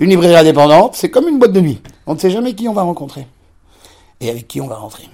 Une librairie indépendante, c'est comme une boîte de nuit. On ne sait jamais qui on va rencontrer et avec qui on va rentrer.